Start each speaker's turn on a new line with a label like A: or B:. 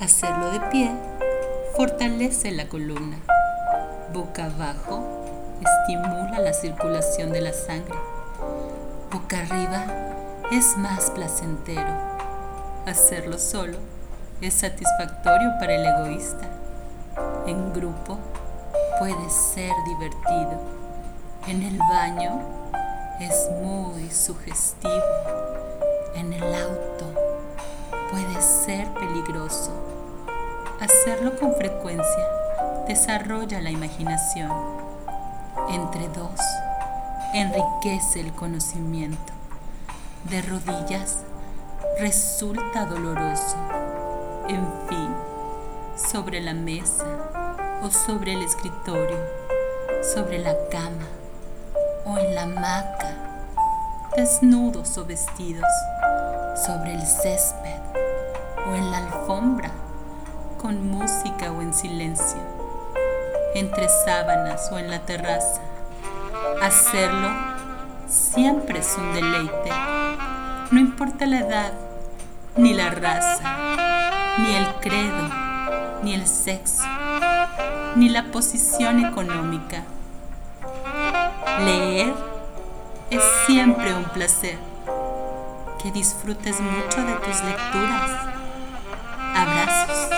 A: Hacerlo de pie fortalece la columna. Boca abajo estimula la circulación de la sangre. Boca arriba es más placentero. Hacerlo solo es satisfactorio para el egoísta. En grupo puede ser divertido. En el baño es muy sugestivo. En el auto puede ser peligroso. Hacerlo con frecuencia desarrolla la imaginación. Entre dos, enriquece el conocimiento. De rodillas resulta doloroso. En fin, sobre la mesa o sobre el escritorio, sobre la cama o en la hamaca, desnudos o vestidos, sobre el césped o en la alfombra, con música o en silencio, entre sábanas o en la terraza. Hacerlo siempre es un deleite, no importa la edad, ni la raza, ni el credo, ni el sexo, ni la posición económica. Leer es siempre un placer. Que disfrutes mucho de tus lecturas. Abrazos.